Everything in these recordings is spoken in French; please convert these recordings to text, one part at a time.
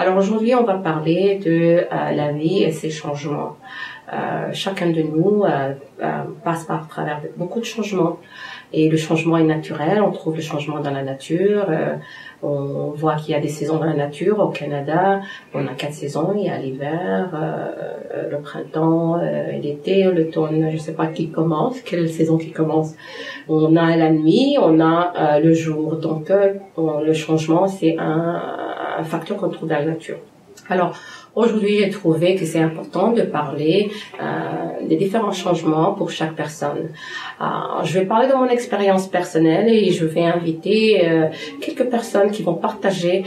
Alors aujourd'hui, on va parler de la vie et ses changements. chacun de nous passe par travers beaucoup de changements. Et le changement est naturel, on trouve le changement dans la nature. Euh, on voit qu'il y a des saisons dans la nature. Au Canada, on a quatre saisons. Il y a l'hiver, euh, le printemps, euh, l'été, l'automne. Je ne sais pas qui commence, quelle saison qui commence. On a la nuit, on a le jour. Donc le changement, c'est un, un facteur qu'on trouve dans la nature. Alors, Aujourd'hui, j'ai trouvé que c'est important de parler euh, des différents changements pour chaque personne. Euh, je vais parler de mon expérience personnelle et je vais inviter euh, quelques personnes qui vont partager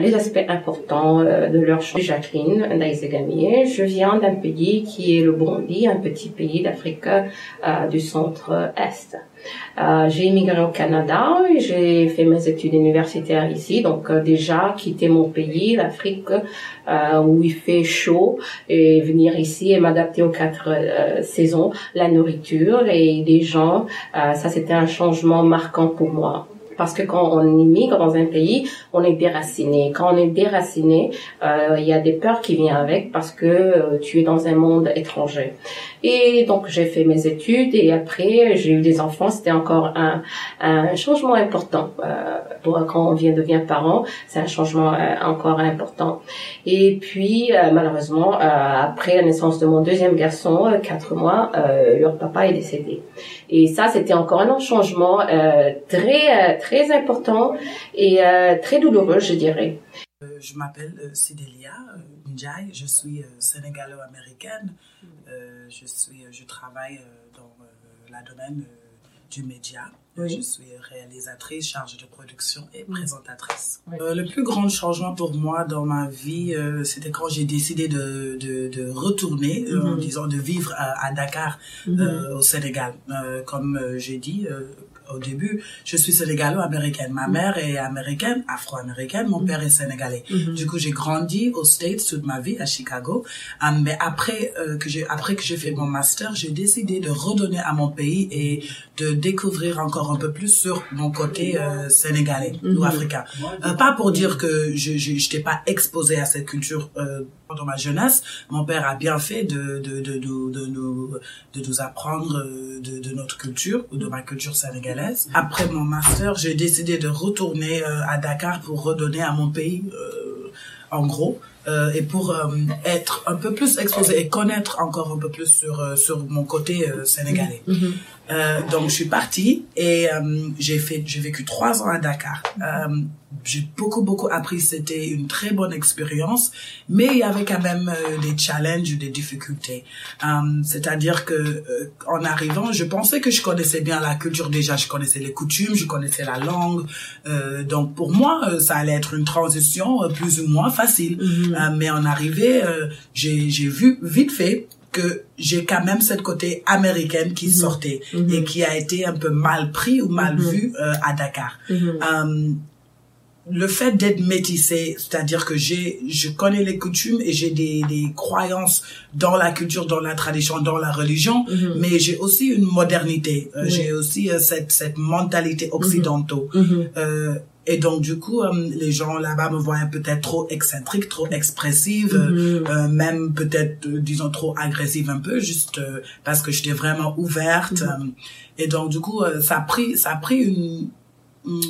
les aspects importants de leur choix. Jacqueline Ndaizegamier, je viens d'un pays qui est le Burundi, un petit pays d'Afrique du centre-est. J'ai immigré au Canada, j'ai fait mes études universitaires ici, donc déjà quitter mon pays, l'Afrique, où il fait chaud, et venir ici et m'adapter aux quatre saisons, la nourriture et les gens, ça c'était un changement marquant pour moi. Parce que quand on immigre dans un pays, on est déraciné. Quand on est déraciné, euh, il y a des peurs qui viennent avec parce que euh, tu es dans un monde étranger. Et donc j'ai fait mes études et après j'ai eu des enfants. C'était encore un, un changement important. Euh, quand on vient devient parent, c'est un changement euh, encore important. Et puis malheureusement, après la naissance de mon deuxième garçon, quatre mois, leur papa est décédé. Et ça, c'était encore un changement très très important et très douloureux, je dirais. Euh, je m'appelle euh, Sidelia euh, Njai, je suis sénégalo-américaine. je suis, je travaille dans le domaine du média. Je suis réalisatrice, charge de production et présentatrice. le plus grand changement pour moi dans ma vie, c'était quand j'ai décidé de, de, de retourner, mm disons de vivre à, Dakar, mm-hmm. au Sénégal. comme j'ai dit, au début, je suis sénégalo-américaine. Ma mère est américaine, afro-américaine. Mon père est sénégalais. Mhm. Du coup, j'ai grandi aux States toute ma vie à Chicago. Euh, mais après euh, que j'ai après que j'ai fait mon master, j'ai décidé de redonner à mon pays et de découvrir encore un peu plus sur mon côté euh, sénégalais ou mhm. africain. pas pour dire que je n'étais pas exposée à cette culture dans ma jeunesse, mon père a bien fait de, de, de, de, nous, de nous apprendre de, de notre culture, ou de ma culture sénégalaise. Après mon master, j'ai décidé de retourner euh, à Dakar pour redonner à mon pays, euh, en gros, euh, et pour euh, être un peu plus exposé et connaître encore un peu plus sur euh, sur mon côté sénégalais. Mm-hmm. Euh, donc je suis partie et j'ai fait j'ai vécu trois ans à Dakar. J'ai beaucoup beaucoup appris. C'était une très bonne expérience, mais il y avait quand même des challenges, des difficultés. C'est-à-dire que en arrivant, je pensais que je connaissais bien la culture déjà. Je connaissais les coutumes, je connaissais la langue. donc pour moi, ça allait être une transition plus ou moins facile. Mm-hmm. Euh, mais en arrivée, euh, j'ai vu vite fait que j'ai quand même cette côté américaine qui mhm. sortait mhm. et qui a été un peu mal pris ou mal mhm. vu euh, à Dakar. Le fait d'être métissé, c'est-à-dire que j'ai, je connais les coutumes et j'ai des, des croyances dans la culture, dans la tradition, dans la religion, mais j'ai aussi une modernité, j'ai aussi cette, cette mentalité occidentale. Et donc du coup, euh, les gens là-bas me voient peut-être trop excentrique, trop expressive, euh, même peut-être, euh, disons, trop agressive un peu, juste parce que j'étais vraiment ouverte. Et donc du coup, ça a pris, ça a pris une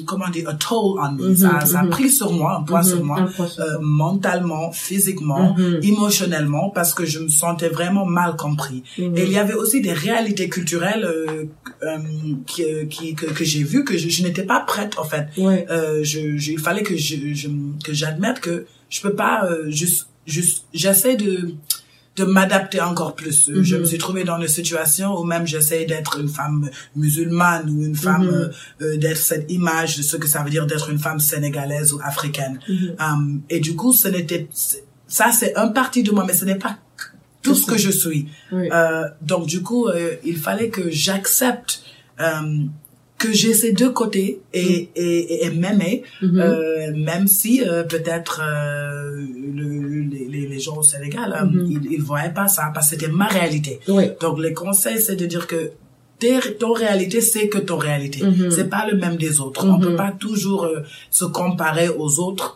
comment dire, a toll on me. ça, ça a mm-hmm. pris sur moi, un poids mm-hmm. sur moi, euh, mentalement, physiquement, mm-hmm. émotionnellement, parce que je me sentais vraiment mal compris. Et il y avait aussi des réalités culturelles euh, euh, qui, qui, que, que j'ai vues que je, je n'étais pas prête, en fait. Euh, je, je, il fallait que je, je que j'admette que je peux pas euh, juste, juste, j'essaie de de m'adapter encore plus. Euh, je me mhm. suis trouvée dans une situation où même j'essaie d'être une femme musulmane ou une femme mhm. euh, euh, d'être cette image de ce que ça veut dire d'être une femme sénégalaise ou africaine. Mhm. Um, et du coup, ce n'était ça c'est un parti de moi, mais ce n'est pas tout ce que je suis. Euh, donc du coup, il fallait que j'accepte que j'ai ces deux côtés et, et, et m'aimer, mm-hmm. euh, même si euh, peut-être euh, le, les, les gens au Sénégal, mm-hmm. ils, ils voyaient pas ça parce que c'était ma réalité. Donc les conseils, c'est de dire que ton réalité c'est que ton réalité Mhm. c'est pas le même des autres on peut pas toujours se comparer aux autres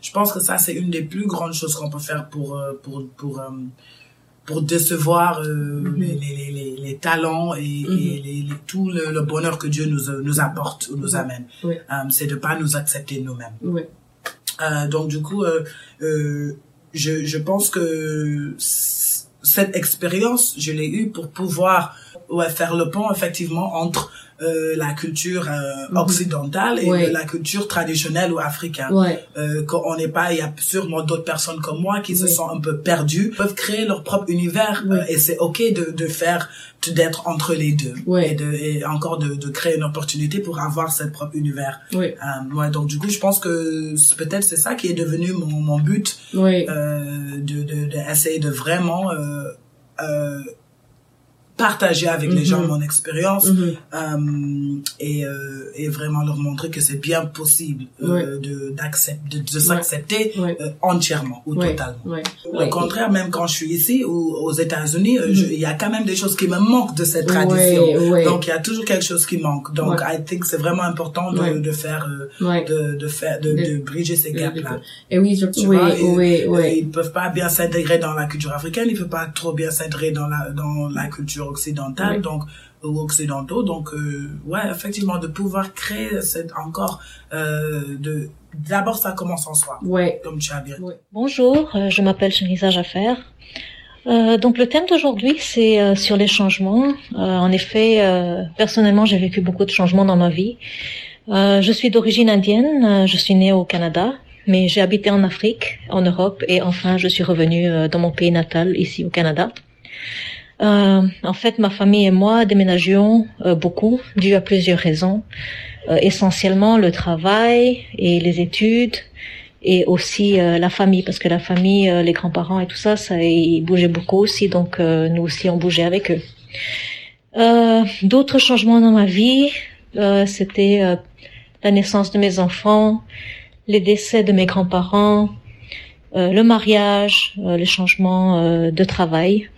je pense que ça c'est une des plus grandes choses qu'on peut faire pour pour pour pour décevoir les, les, les, talents et, et les, les- tout le, le bonheur que Dieu nous nous apporte ou nous amène Oui. Euh, c'est de pas nous accepter nous-mêmes Oui. euh, donc du coup, euh, je, je pense que cette expérience, je l'ai eue pour pouvoir ouais, faire le pont effectivement entre euh, la culture euh, Mhm. occidentale et Ouais. la culture traditionnelle ou africaine. Ouais. Euh, qu'on n'est pas, il y a sûrement d'autres personnes comme moi qui se sont un peu perdues, peuvent créer leur propre univers Oui. euh, et c'est ok de, de faire, d'être entre les deux Ouais. et, de, et encore de, de créer une opportunité pour avoir cette propre univers. Oui. Euh, ouais, donc du coup, je pense que peut-être c'est ça qui est devenu mon, mon but, Oui. euh, de, de, de de vraiment euh, euh, partager avec les Mhm. gens mon expérience Mhm. euh, et, euh, et vraiment leur montrer que c'est bien possible euh, Ouais. de d'accepter de, de s'accepter Ouais. entièrement ou Ouais. totalement. Au contraire, même quand je suis ici ou aux États-Unis, je- il y a quand même des choses qui me manquent de cette tradition. Donc il y a toujours quelque chose qui manque. Donc. I think c'est vraiment important de, de faire de, de faire de, De- bridger ces gaps là. Et oui, je, Tu oui, vois, et- oui, et oui. ils peuvent pas bien s'intégrer dans la culture africaine, ils peuvent pas trop bien s'intégrer dans la dans la culture occidentale, Oui. donc ou occidentaux. Donc euh, ouais, effectivement, de pouvoir créer cette encore euh, de d'abord ça commence en soi, Ouais. comme tu as bien. Ouais. Bonjour, euh, je m'appelle Chenisa Jaffer. Euh, donc le thème d'aujourd'hui c'est euh, sur les changements. Euh, en effet, euh, personnellement j'ai vécu beaucoup de changements dans ma vie. Euh, je suis d'origine indienne, euh, je suis née au Canada, mais j'ai habité en Afrique, en Europe et enfin je suis revenue euh, dans mon pays natal ici au Canada. Euh, en fait, ma famille et moi déménagions euh, beaucoup dû à plusieurs raisons. Euh, essentiellement le travail et les études et aussi euh, la famille parce que la famille euh, les grands-parents et tout ça ça ils bougeaient beaucoup aussi donc euh, nous aussi on bougeait avec eux d'autres changements dans ma vie c'était la naissance de mes enfants les décès de mes grands-parents le mariage les changements de travail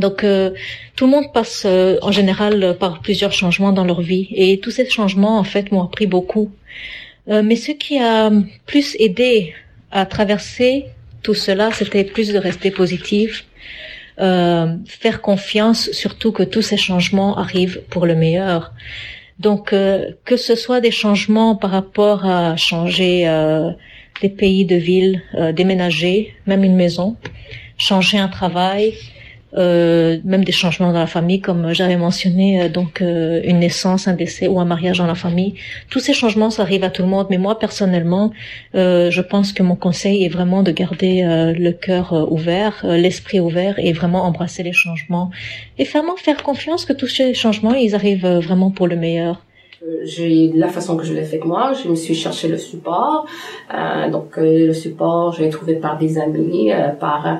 donc euh, tout le monde passe euh, en général euh, par plusieurs changements dans leur vie et tous ces changements en fait m'ont appris beaucoup euh, mais ce qui a plus aidé à traverser tout cela, c'était plus de rester positif, euh, faire confiance, surtout que tous ces changements arrivent pour le meilleur. Donc, euh, que ce soit des changements par rapport à changer des pays de ville, déménager, même une maison, changer un travail, même des changements dans la famille, comme j'avais mentionné, euh, donc euh, une naissance, un décès ou un mariage dans la famille. Tous ces changements, ça arrive à tout le monde, mais moi personnellement, euh, je pense que mon conseil est vraiment de garder euh, le cœur euh, ouvert, euh, l'esprit ouvert et vraiment embrasser les changements et vraiment faire confiance que tous ces changements, ils arrivent euh, vraiment pour le meilleur. J'ai la façon que je l'ai fait moi je me suis cherché le support. Euh, donc euh, le support je l'ai trouvé par des amis euh, par euh,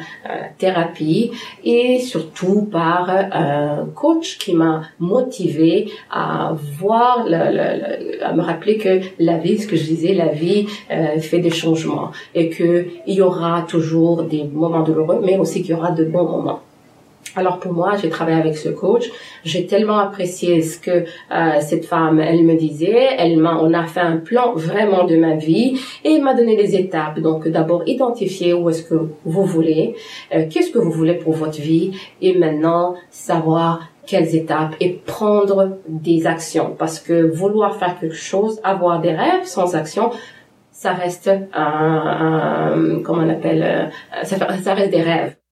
thérapie et surtout par euh, un coach qui m'a motivé à voir le, le- le- à me rappeler que la vie ce que je disais la vie euh, fait des changements et que il y aura toujours des moments douloureux mais aussi qu'il y aura de bons moments alors pour moi, j'ai travaillé avec ce coach. J'ai tellement apprécié ce que euh, cette femme, elle me disait. Elle m'a, on a fait un plan vraiment de ma vie et m'a donné des étapes. Donc d'abord identifier où est-ce que vous voulez, euh, qu'est-ce que vous voulez pour votre vie et maintenant savoir quelles étapes et prendre des actions parce que vouloir faire quelque chose, avoir des rêves sans action, ça reste un- comment on appelle, euh, ça, ça reste des rêves.